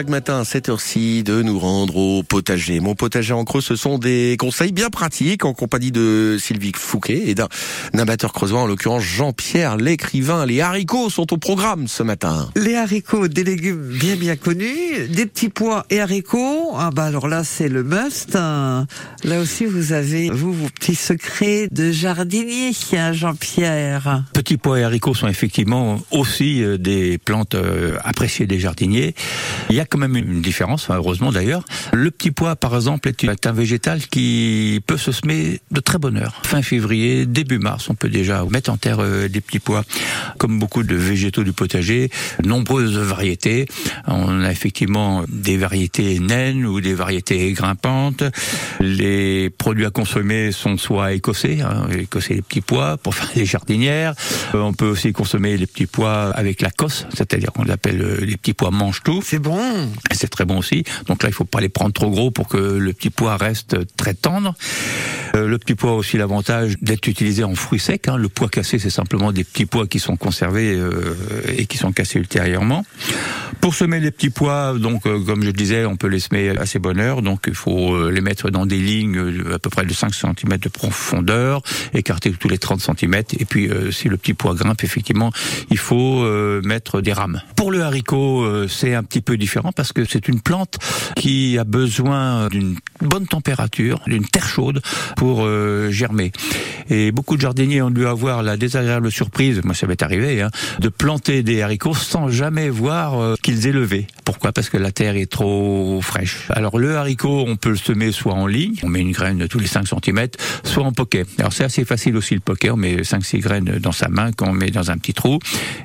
Chaque matin à 7h ci de nous rendre au potager. Mon potager en creux, ce sont des conseils bien pratiques en compagnie de Sylvie Fouquet et d'un amateur creusois, en l'occurrence Jean-Pierre l'écrivain. Les haricots sont au programme ce matin. Les haricots, des légumes bien bien connus, des petits pois et haricots. Ah bah alors là c'est le must. Là aussi vous avez vous vos petits secrets de jardinier, hein, Jean-Pierre. Petits pois et haricots sont effectivement aussi euh, des plantes euh, appréciées des jardiniers. Il y a quand même une différence, heureusement d'ailleurs. Le petit pois, par exemple, est un végétal qui peut se semer de très bonne heure. Fin février, début mars, on peut déjà mettre en terre euh, des petits pois. Comme beaucoup de végétaux du potager, nombreuses variétés. On a effectivement des variétés naines ou des variétés grimpantes. Les produits à consommer sont soit écossais, hein, écossais les petits pois pour faire des jardinières. Euh, on peut aussi consommer les petits pois avec la cosse, c'est-à-dire qu'on appelle euh, les petits pois mange-tout. C'est bon. C'est très bon aussi. Donc là, il faut pas les prendre trop gros pour que le petit pois reste très tendre. Euh, le petit pois a aussi l'avantage d'être utilisé en fruits secs. Hein. Le pois cassé, c'est simplement des petits pois qui sont conservés euh, et qui sont cassés ultérieurement. Pour semer les petits pois, donc euh, comme je disais, on peut les semer assez bonne heure. Donc il faut les mettre dans des lignes à peu près de 5 cm de profondeur, écarter tous les 30 cm. Et puis si le petit pois grimpe, effectivement, il faut mettre des rames. Pour le haricot, c'est un petit peu différent parce que c'est une plante qui a besoin d'une bonne température, d'une terre chaude pour euh, germer. Et beaucoup de jardiniers ont dû avoir la désagréable surprise, moi ça m'est arrivé, hein, de planter des haricots sans jamais voir euh, qu'ils aient levé. Pourquoi? Parce que la terre est trop fraîche. Alors le haricot, on peut le semer soit en ligne, on met une graine tous les 5 cm, soit en poquet. Alors c'est assez facile aussi le poquet, on met 5-6 graines dans sa main qu'on met dans un petit trou.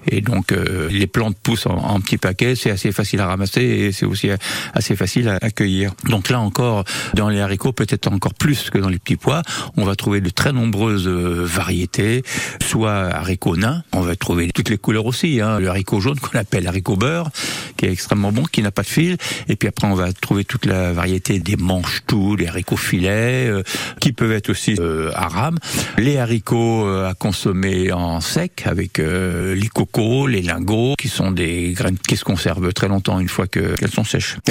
Et donc euh, les plantes poussent en, petits paquets, c'est assez facile à ramasser et c'est aussi assez facile à accueillir. Donc là encore, dans les haricots, peut-être encore plus que dans les petits pois, on va trouver de très nombreuses euh, variétés, soit haricots nains, on va trouver toutes les couleurs aussi, hein. le haricot jaune qu'on appelle haricot beurre, extrêmement bon, qui n'a pas de fil, et puis après on va trouver toute la variété des manches-tout, les haricots filets, euh, qui peuvent être aussi euh, à rame, les haricots euh, à consommer en sec, avec euh, les cocos, les lingots, qui sont des graines qui se conservent très longtemps une fois que- qu'elles sont sèches.